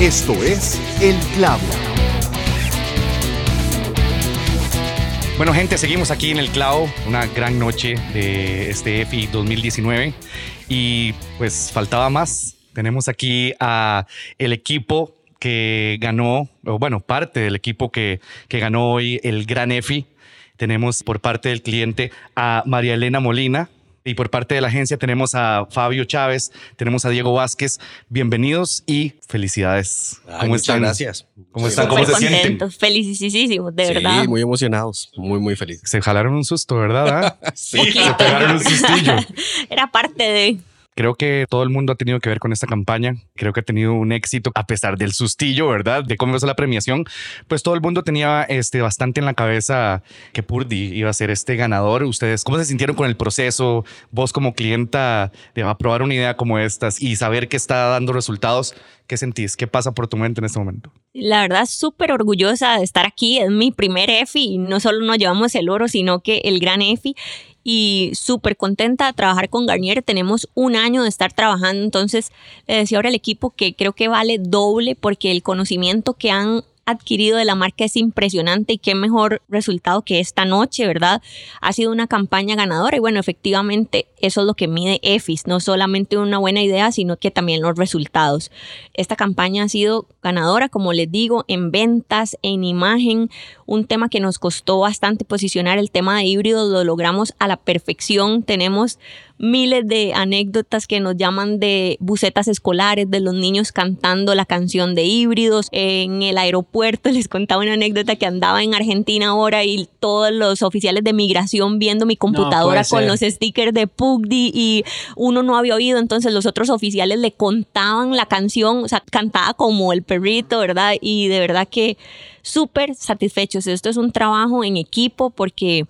Esto es El Clavo. Bueno, gente, seguimos aquí en El Clavo, una gran noche de este EFI 2019 y pues faltaba más. Tenemos aquí a el equipo que ganó, o bueno, parte del equipo que, que ganó hoy el Gran EFI. Tenemos por parte del cliente a María Elena Molina, y por parte de la agencia tenemos a Fabio Chávez, tenemos a Diego Vázquez. Bienvenidos y felicidades. ¿Cómo están? Gracias. ¿Cómo están? ¿Cómo se sienten? Felicísimos, de verdad. Sí, muy emocionados, muy, muy felices. Se jalaron un susto, ¿verdad? sí. Se pegaron un sustillo. Era parte de... Creo que todo el mundo ha tenido que ver con esta campaña. Creo que ha tenido un éxito a pesar del sustillo, ¿verdad? De cómo fue la premiación. Pues todo el mundo tenía este, bastante en la cabeza que Purdy iba a ser este ganador. ¿Ustedes cómo se sintieron con el proceso? Vos como clienta de aprobar una idea como estas y saber que está dando resultados, ¿qué sentís? ¿Qué pasa por tu mente en este momento? La verdad, súper orgullosa de estar aquí. Es mi primer EFI no solo nos llevamos el oro, sino que el gran EFI y súper contenta de trabajar con Garnier. Tenemos un año de estar trabajando, entonces le decía ahora al equipo que creo que vale doble porque el conocimiento que han adquirido de la marca es impresionante y qué mejor resultado que esta noche, ¿verdad? Ha sido una campaña ganadora y bueno, efectivamente eso es lo que mide EFIS, no solamente una buena idea, sino que también los resultados. Esta campaña ha sido ganadora, como les digo, en ventas, en imagen, un tema que nos costó bastante posicionar, el tema de híbridos, lo logramos a la perfección, tenemos miles de anécdotas que nos llaman de bucetas escolares, de los niños cantando la canción de híbridos. En el aeropuerto les contaba una anécdota que andaba en Argentina ahora y todos los oficiales de migración viendo mi computadora con los stickers de Pugdi y uno no había oído, entonces los otros oficiales le contaban la canción, o sea, cantaba como el perrito, ¿verdad? Y de verdad que súper satisfechos. Esto es un trabajo en equipo porque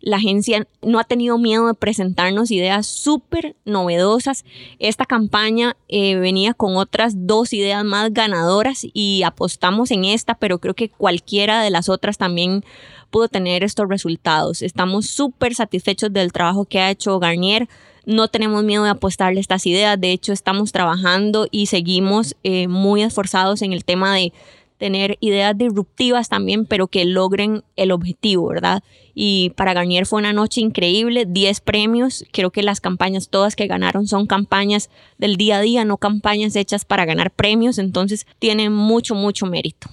la agencia no ha tenido miedo de presentarnos ideas súper novedosas. Esta campaña eh, venía con otras dos ideas más ganadoras y apostamos en esta, pero creo que cualquiera de las otras también pudo tener estos resultados. Estamos súper satisfechos del trabajo que ha hecho Garnier. No tenemos miedo de apostarle estas ideas. De hecho, estamos trabajando y seguimos eh, muy esforzados en el tema de tener ideas disruptivas también, pero que logren el objetivo, ¿verdad? Y para Garnier fue una noche increíble, 10 premios, creo que las campañas todas que ganaron son campañas del día a día, no campañas hechas para ganar premios, entonces tiene mucho, mucho mérito.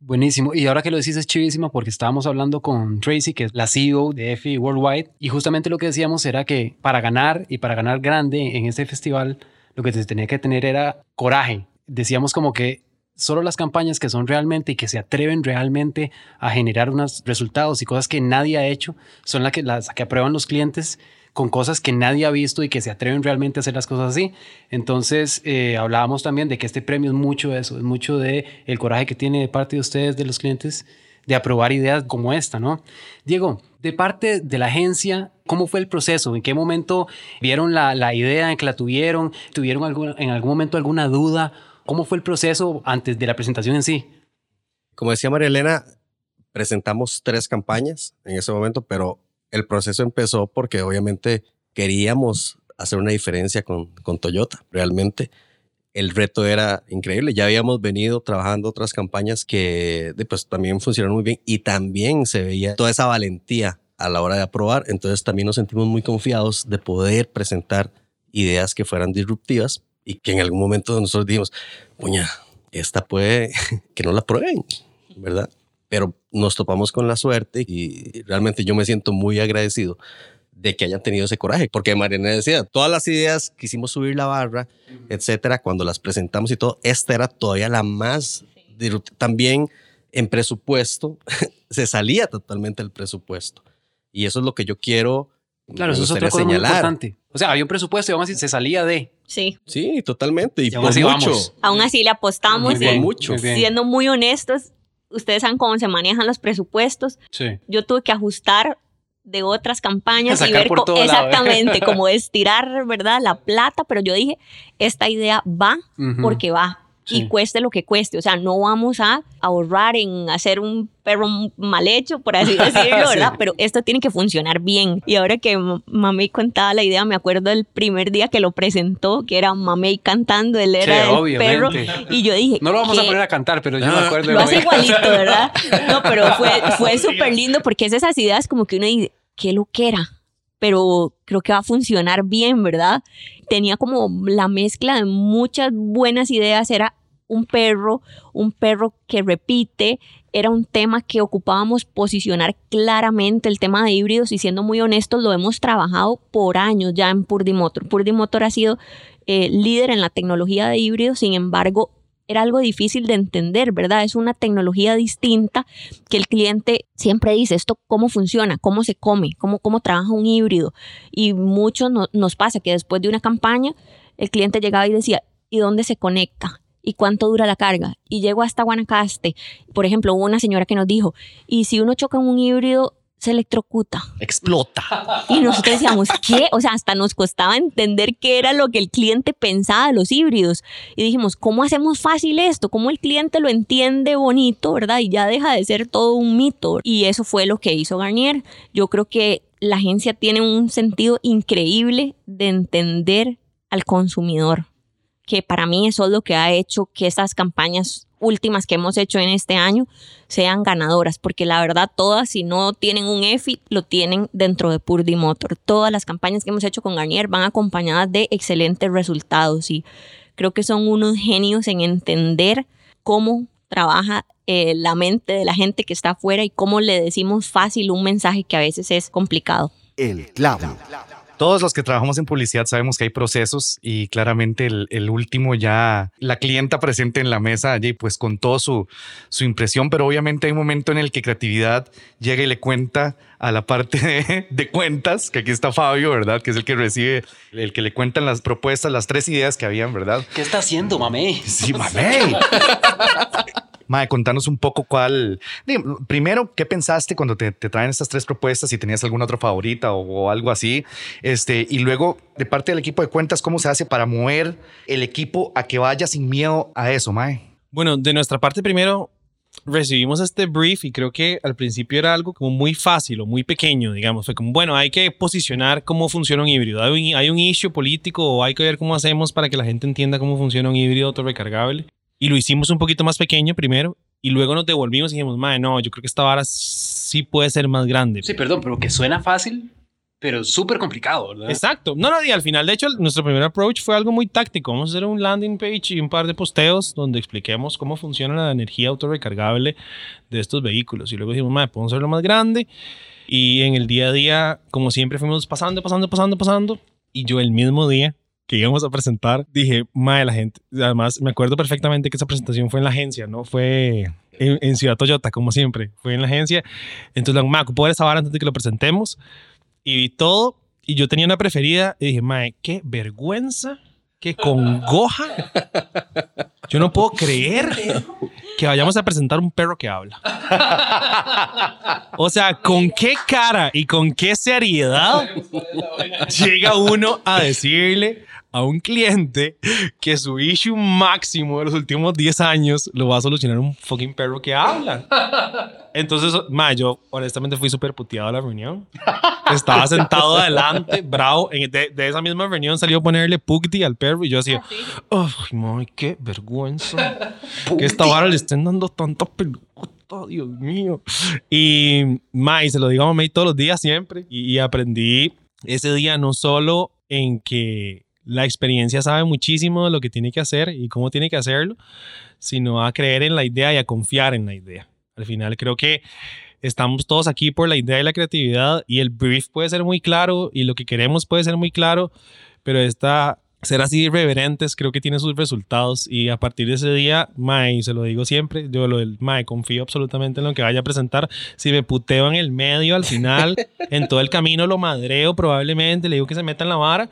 Buenísimo. Y ahora que lo decís es chivísima porque estábamos hablando con Tracy, que es la CEO de EFI Worldwide, y justamente lo que decíamos era que para ganar y para ganar grande en este festival, lo que se tenía que tener era coraje. Decíamos como que solo las campañas que son realmente y que se atreven realmente a generar unos resultados y cosas que nadie ha hecho son las que, las que aprueban los clientes con cosas que nadie ha visto y que se atreven realmente a hacer las cosas así. Entonces, eh, hablábamos también de que este premio es mucho de eso, es mucho de el coraje que tiene de parte de ustedes, de los clientes, de aprobar ideas como esta, ¿no? Diego, de parte de la agencia, ¿cómo fue el proceso? ¿En qué momento vieron la, la idea, en que la tuvieron? ¿Tuvieron algún, en algún momento alguna duda? ¿Cómo fue el proceso antes de la presentación en sí? Como decía María Elena, presentamos tres campañas en ese momento, pero el proceso empezó porque obviamente queríamos hacer una diferencia con, con Toyota. Realmente el reto era increíble. Ya habíamos venido trabajando otras campañas que pues, también funcionaron muy bien y también se veía toda esa valentía a la hora de aprobar. Entonces también nos sentimos muy confiados de poder presentar ideas que fueran disruptivas y que en algún momento nosotros dijimos, puña, esta puede que no la prueben, ¿verdad? Pero nos topamos con la suerte y realmente yo me siento muy agradecido de que hayan tenido ese coraje, porque Mariana decía, todas las ideas quisimos subir la barra, etcétera, cuando las presentamos y todo, esta era todavía la más también en presupuesto se salía totalmente el presupuesto. Y eso es lo que yo quiero Claro, eso es otra cosa muy importante. O sea, había un presupuesto y aún así se salía de. Sí. Sí, totalmente. Y, Y aún por así mucho. vamos. Aún así le apostamos Muy y mucho. muy bien. siendo muy honestos, ustedes saben cómo se manejan los presupuestos. Sí. Yo tuve que ajustar de otras campañas A y ver co- ¿eh? exactamente como estirar, ¿verdad? La plata, pero yo dije, esta idea va porque va. Y cueste lo que cueste. O sea, no vamos a ahorrar en hacer un perro mal hecho, por así decirlo, ¿verdad? Pero esto tiene que funcionar bien. Y ahora que M- Mamey contaba la idea, me acuerdo del primer día que lo presentó, que era Mamey cantando, él era Sí, el perro. Y yo dije, No lo vamos a poner a cantar, pero yo me Ah, acuerdo de Lo hace igualito, ¿verdad? No, pero fue, fue súper lindo porque es esas ideas como que uno dice, qué lo que era, pero creo que va a funcionar bien, ¿verdad? Tenía como la mezcla de muchas buenas ideas, era un perro, un perro que repite, era un tema que ocupábamos posicionar claramente, el tema de híbridos, y siendo muy honestos, lo hemos trabajado por años ya en Purdy Motor. Purdy Motor ha sido eh, líder en la tecnología de híbridos, sin embargo, era algo difícil de entender, ¿verdad? Es una tecnología distinta que el cliente siempre dice, esto cómo funciona, cómo se come, cómo, cómo trabaja un híbrido. Y mucho no- nos pasa que después de una campaña, el cliente llegaba y decía, ¿y dónde se conecta? ¿Y cuánto dura la carga? Y llego hasta Guanacaste. Por ejemplo, hubo una señora que nos dijo, ¿y si uno choca en un híbrido, se electrocuta? Explota. Y nosotros decíamos, ¿qué? O sea, hasta nos costaba entender qué era lo que el cliente pensaba de los híbridos. Y dijimos, ¿cómo hacemos fácil esto? ¿Cómo el cliente lo entiende bonito, verdad? Y ya deja de ser todo un mito. Y eso fue lo que hizo Garnier. Yo creo que la agencia tiene un sentido increíble de entender al consumidor, que para mí eso es lo que ha hecho que estas campañas últimas que hemos hecho en este año sean ganadoras, porque la verdad todas, si no tienen un EFI, lo tienen dentro de Purdy Motor. Todas las campañas que hemos hecho con Garnier van acompañadas de excelentes resultados y creo que son unos genios en entender cómo trabaja eh, la mente de la gente que está afuera y cómo le decimos fácil un mensaje que a veces es complicado. El clavo. Todos los que trabajamos en publicidad sabemos que hay procesos y claramente el, el último ya la clienta presente en la mesa allí pues con todo su, su impresión, pero obviamente hay un momento en el que creatividad llega y le cuenta a la parte de, de cuentas, que aquí está Fabio, ¿verdad? Que es el que recibe, el que le cuentan las propuestas, las tres ideas que habían, ¿verdad? ¿Qué está haciendo, mamey? Sí, mamey. Mae, contanos un poco cuál. Primero, ¿qué pensaste cuando te, te traen estas tres propuestas? Si tenías alguna otra favorita o, o algo así. Este, y luego, de parte del equipo de cuentas, ¿cómo se hace para mover el equipo a que vaya sin miedo a eso, Mae? Bueno, de nuestra parte primero recibimos este brief y creo que al principio era algo como muy fácil o muy pequeño, digamos. Fue como, bueno, hay que posicionar cómo funciona un híbrido. Hay un, hay un issue político o hay que ver cómo hacemos para que la gente entienda cómo funciona un híbrido autorrecargable. Y lo hicimos un poquito más pequeño primero y luego nos devolvimos y dijimos, madre, no, yo creo que esta vara sí puede ser más grande. Sí, perdón, pero que suena fácil, pero súper complicado, ¿verdad? Exacto. No, no, y al final, de hecho, nuestro primer approach fue algo muy táctico. Vamos a hacer un landing page y un par de posteos donde expliquemos cómo funciona la energía autorrecargable de estos vehículos. Y luego dijimos, madre, podemos hacerlo más grande. Y en el día a día, como siempre, fuimos pasando, pasando, pasando, pasando. Y yo el mismo día que íbamos a presentar, dije, madre, la gente. Además, me acuerdo perfectamente que esa presentación fue en la agencia, ¿no? Fue en, en Ciudad Toyota, como siempre. Fue en la agencia. Entonces, la madre, ¿puedo ver esa antes de que lo presentemos? y vi todo y yo tenía una preferida y dije, mae, qué vergüenza, qué congoja. Yo no puedo creer que vayamos a presentar un perro que habla. O sea, ¿con qué cara y con qué seriedad llega uno a decirle a un cliente que su issue máximo de los últimos 10 años lo va a solucionar un fucking perro que habla? Entonces, ma, yo honestamente fui súper puteado a la reunión. Estaba sentado adelante, bravo. En- de, de esa misma reunión salió a ponerle Pugdi al perro y yo así, ay, mami, qué vergüenza. Que esta vara le estén dando tanta pelota, Dios mío. Y, ma, y se lo digo a mamá todos los días siempre. Y, y aprendí ese día no solo en que la experiencia sabe muchísimo de lo que tiene que hacer y cómo tiene que hacerlo, sino a creer en la idea y a confiar en la idea. Al final creo que estamos todos aquí por la idea y la creatividad y el brief puede ser muy claro y lo que queremos puede ser muy claro, pero esta ser así irreverentes creo que tiene sus resultados y a partir de ese día, Mae, se lo digo siempre, yo lo del Mae, confío absolutamente en lo que vaya a presentar. Si me puteo en el medio al final, en todo el camino lo madreo probablemente, le digo que se meta en la vara,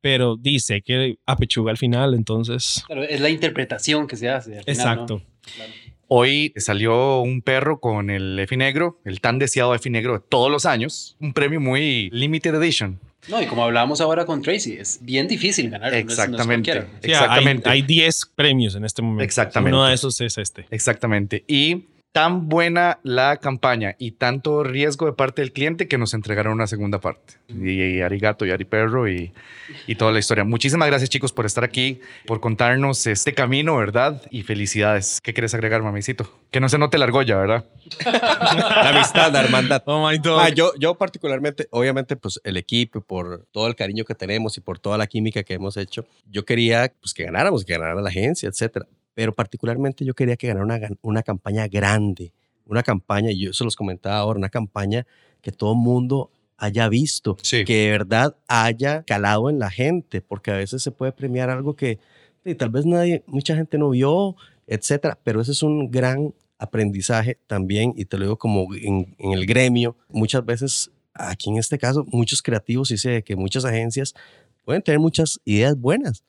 pero dice que apechuga al final, entonces... Claro, es la interpretación que se hace. al final, Exacto. ¿no? Claro. Hoy salió un perro con el EFI negro, el tan deseado EFI negro de todos los años, un premio muy limited edition, No, y como hablábamos ahora con Tracy, es bien difícil ganar. no es- no es Exactamente. Exactamente. Hay 10 premios en este momento. Exactamente. Uno de esos es este. Exactamente. Y tan buena la campaña y tanto riesgo de parte del cliente que nos entregaron una segunda parte. Y, y arigato y ariperro y, y toda la historia. Muchísimas gracias chicos por estar aquí, por contarnos este camino, ¿verdad? Y felicidades. ¿Qué quieres agregar, mamicito? Que no se note la argolla, ¿verdad? La amistad, la hermandad. Oh my God. Ah, yo, yo particularmente, obviamente, pues el equipo, por todo el cariño que tenemos y por toda la química que hemos hecho, yo quería pues, que ganáramos, que ganara la agencia, etcétera. Pero particularmente yo quería que ganara una, una campaña grande, una campaña, y yo se los comentaba ahora, una campaña que todo mundo haya visto, Sí. que de verdad haya calado en la gente, porque a veces se puede premiar algo que sí, tal vez nadie, mucha gente no vio, etcétera, pero ese es un gran aprendizaje también, y te lo digo como en, en el gremio, muchas veces, aquí en este caso, muchos creativos, y sé que muchas agencias pueden tener muchas ideas buenas,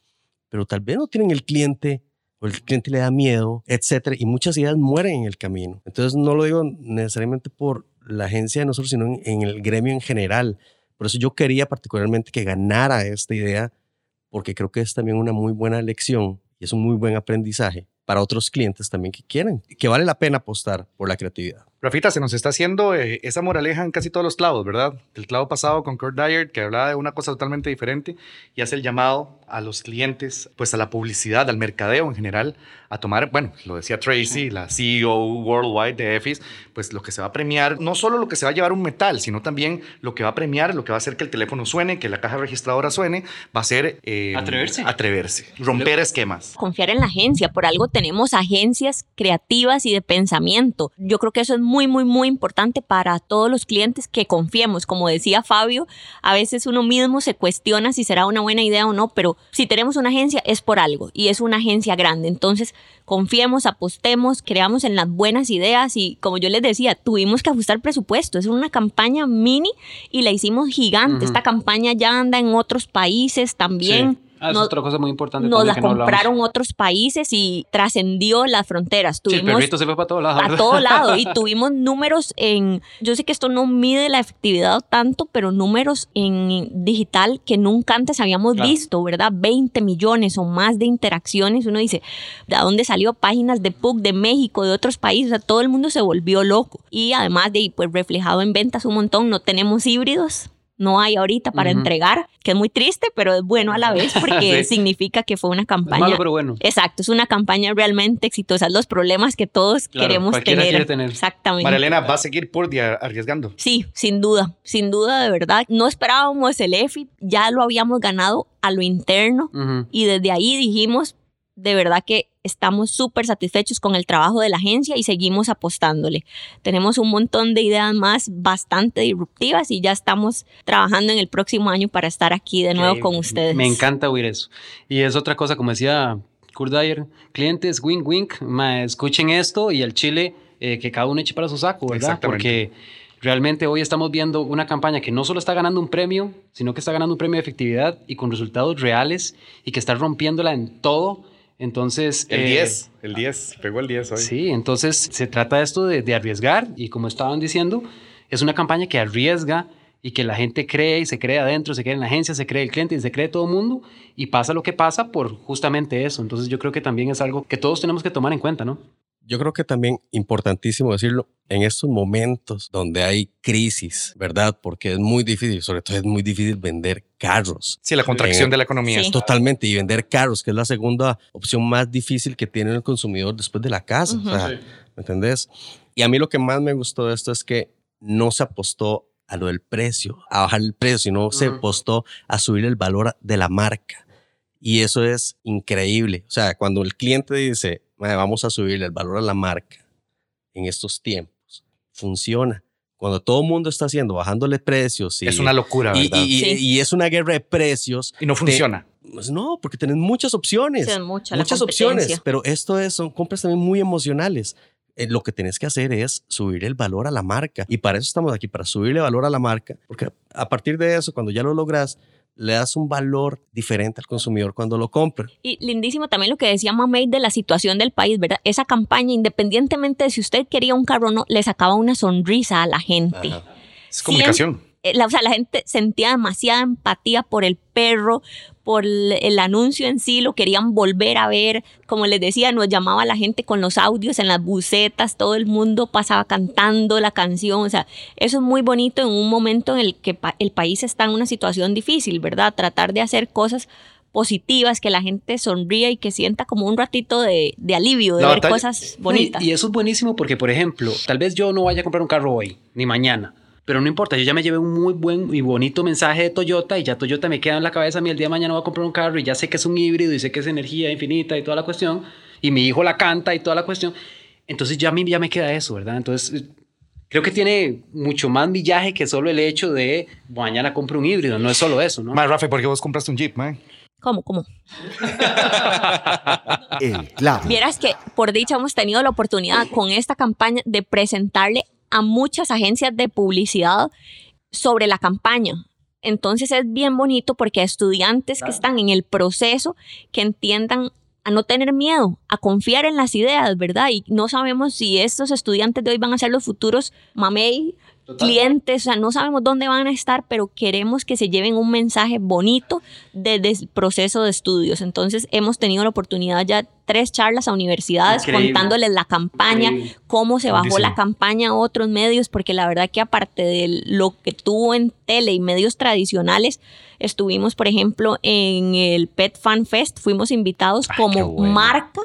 pero tal vez no tienen el cliente o el cliente le da miedo, etcétera, y muchas ideas mueren en el camino. Entonces no lo digo necesariamente por la agencia de nosotros, sino en, en el gremio en general. Por eso yo quería particularmente que ganara esta idea, porque creo que es también una muy buena lección y es un muy buen aprendizaje para otros clientes también que quieren, que vale la pena apostar por la creatividad. Rafita, se nos está haciendo eh, esa moraleja en casi todos los clavos, ¿verdad? El clavo pasado con Kurt Dyer, que hablaba de una cosa totalmente diferente y hace el llamado a los clientes, pues a la publicidad, al mercadeo en general, a tomar, bueno, lo decía Tracy, la CEO worldwide de EFIS, pues lo que se va a premiar, no solo lo que se va a llevar un metal, sino también lo que va a premiar, lo que va a hacer que el teléfono suene, que la caja registradora suene, va a ser... eh, Atreverse. Atreverse, romper esquemas. confiar en la agencia. Por algo tenemos agencias creativas y de pensamiento. Yo creo que eso es muy, muy, muy importante para todos los clientes que confiemos. Como decía Fabio, a veces uno mismo se cuestiona si será una buena idea o no, pero si tenemos una agencia es por algo y es una agencia grande. Entonces, confiemos, apostemos, creamos en las buenas ideas y como yo les decía, tuvimos que ajustar presupuesto. Es una campaña mini y la hicimos gigante. Esta campaña ya anda en otros países también. Ah, No- es otra cosa muy importante. nos también la que no hablamos. compraron otros países y trascendió las fronteras. Sí, el Tuvimos perrito se fue para todos lados. a todo lado y tuvimos números en, yo sé que esto no mide la efectividad tanto, pero números en digital que nunca antes habíamos Claro. visto, ¿verdad? 20 millones o más de interacciones. Uno dice, ¿de dónde salió? Páginas de PUC de México, de otros países, o sea, todo el mundo se volvió loco. Y además de pues reflejado en ventas un montón, no tenemos híbridos. No hay ahorita para entregar, que es muy triste, pero es bueno a la vez porque Sí. significa que fue una Es campaña malo, pero bueno. Exacto, es una campaña realmente exitosa. Los problemas que todos Claro, queremos tener. quiere tener. Exactamente. Marilena, ¿va a seguir por día arriesgando? Sí, sin duda, sin duda, de verdad. No esperábamos el EFI, ya lo habíamos ganado a lo interno y desde ahí dijimos, de verdad que estamos súper satisfechos con el trabajo de la agencia y seguimos apostándole. Tenemos un montón de ideas más bastante disruptivas y ya estamos trabajando en el próximo año para estar aquí de nuevo con ustedes. Me encanta oír eso. Y es otra cosa, como decía Kurt Dyer, clientes, wink, wink, ma, escuchen esto y al chile eh, que cada uno eche para su saco, ¿verdad? Exactamente. Porque realmente hoy estamos viendo una campaña que no solo está ganando un premio, sino que está ganando un premio de efectividad y con resultados reales y que está rompiéndola en todo. Entonces... El eh, 10, el 10, pegó el 10 hoy. Sí, entonces se trata de esto de, de arriesgar y como estaban diciendo, es una campaña que arriesga y que la gente cree y se cree adentro, se cree en la agencia, se cree el cliente y se cree todo el mundo y pasa lo que pasa por justamente eso. Entonces yo creo que también es algo que todos tenemos que tomar en cuenta, ¿no? Yo creo que también importantísimo decirlo en estos momentos donde hay crisis, ¿verdad? Porque es muy difícil, sobre todo es muy difícil vender carros. Sí, la contracción Eh, de la economía. Sí. Totalmente, y vender carros, que es la segunda opción más difícil que tiene el consumidor después de la casa. o sea, Ujú. ¿Me entendés? Y a mí lo que más me gustó de esto es que no se apostó a lo del precio, a bajar el precio, sino se Ujú. apostó a subir el valor de la marca. Y eso es increíble. O sea, cuando el cliente dice, "Mae, vamos a subirle el valor a la marca en estos tiempos, funciona. Cuando todo el mundo está haciendo, bajándole precios. Y, Es una locura, y, ¿verdad? y- y- Sí. y es una guerra de precios. Y no funciona. Pues no, porque tenés muchas opciones. Sí, mucha muchas opciones, pero esto es, son compras también muy emocionales. Eh, lo que tenés que hacer es subir el valor a la marca. Y para eso estamos aquí, para subirle valor a la marca. Porque a partir de eso, cuando ya lo logras, le das un valor diferente al consumidor cuando lo compra. Y lindísimo también lo que decía Mamey de la situación del país, ¿verdad? Esa campaña, independientemente de si usted quería un carro o no, le sacaba una sonrisa a la gente. Ajá. Es comunicación. eh, la, o sea, la gente sentía demasiada empatía por el perro, por el, el anuncio en sí, lo querían volver a ver. Como les decía, nos llamaba la gente con los audios en las bucetas, todo el mundo pasaba cantando la canción. O sea, eso es muy bonito en un momento en el que pa- el país está en una situación difícil, ¿verdad? Tratar de hacer cosas positivas, que la gente sonría y que sienta como un ratito de, de alivio, de La ver batalla- cosas No, y- bonitas. Y, eso es buenísimo porque, por ejemplo, tal vez yo no vaya a comprar un carro hoy, ni mañana. Pero no importa, yo ya me llevé un muy buen y bonito mensaje de Toyota y ya Toyota me queda en la cabeza a mí el día de mañana voy a comprar un carro y ya sé que es un híbrido y sé que es energía infinita y toda la cuestión. Y mi hijo la canta y toda la cuestión. Entonces ya a mí ya me queda eso, ¿verdad? Entonces eh, creo que tiene mucho más millaje que solo el hecho de mañana compro un híbrido. No es solo eso, ¿no? Más, Rafa, ¿por qué vos compraste un Jeep, man? ¿Cómo, cómo? El clavo. Vieras que por dicha hemos tenido la oportunidad con esta campaña de presentarle a muchas agencias de publicidad sobre la campaña. Entonces es bien bonito porque a estudiantes que están en el proceso que entiendan a no tener miedo, a confiar en las ideas, ¿verdad? Y no sabemos si estos estudiantes de hoy van a ser los futuros mamey, clientes, o sea, no sabemos dónde van a estar, pero queremos que se lleven un mensaje bonito desde el proceso de estudios. Entonces hemos tenido la oportunidad ya tres charlas a universidades Increíble. contándoles la campaña, Increíble. cómo se bajó Buenísimo. la campaña a otros medios, porque la verdad que aparte de lo que tuvo en tele y medios tradicionales, estuvimos, por ejemplo, en el Pet Fan Fest, fuimos invitados Ay, como marca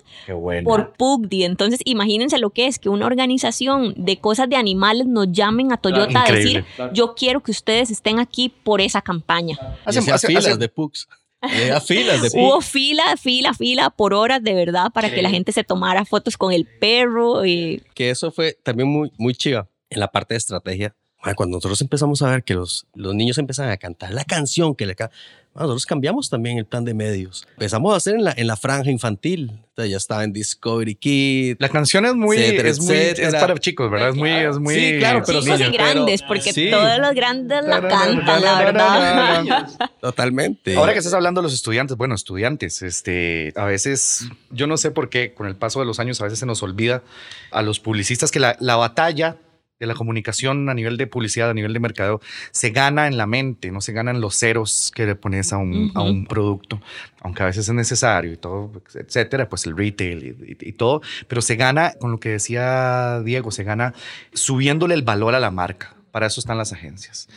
por PUGDI. Entonces, imagínense lo que es que una organización de cosas de animales nos llamen a Toyota a decir, yo quiero que ustedes estén aquí por esa campaña. Hacía filas de pugs. Había filas de Hubo fila, fila, fila por horas de verdad para que la gente se tomara fotos con el perro. Y Que eso fue también muy, muy chiva en la parte de estrategia. Cuando nosotros empezamos a ver que los, los niños empezaban a cantar la canción que le ca- mae, nosotros cambiamos también el plan de medios. Empezamos a hacer en la, en la franja infantil. Entonces ya estaba en Discovery Kids. La canción es muy, Etcétera, es muy, es para chicos, ¿verdad? Es muy, es muy. Sí, claro, pero chicos niños, y grandes, pero- porque sí. todos los grandes la cantan, la verdad. Totalmente. Ahora que estás hablando de los estudiantes, bueno, estudiantes, este, a veces, yo no sé por qué, con el paso de los años, a veces se nos olvida a los publicistas que la, la batalla de la comunicación a nivel de publicidad, a nivel de mercadeo, se gana en la mente, no se gana en los ceros que le pones a un, a Ujú. un producto, aunque a veces es necesario y todo, etcétera, pues el retail y, y- y todo, pero se gana, con lo que decía Diego, se gana subiéndole el valor a la marca. Para eso están las agencias.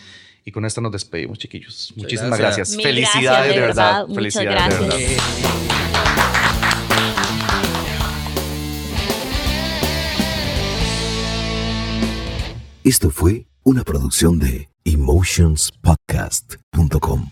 Y con esto nos despedimos, chiquillos. Muchísimas gracias. gracias. Felicidades, gracias, de verdad. Muchas Felicidades, de gracias. verdad. Esto fue una producción de emotionspodcast.com.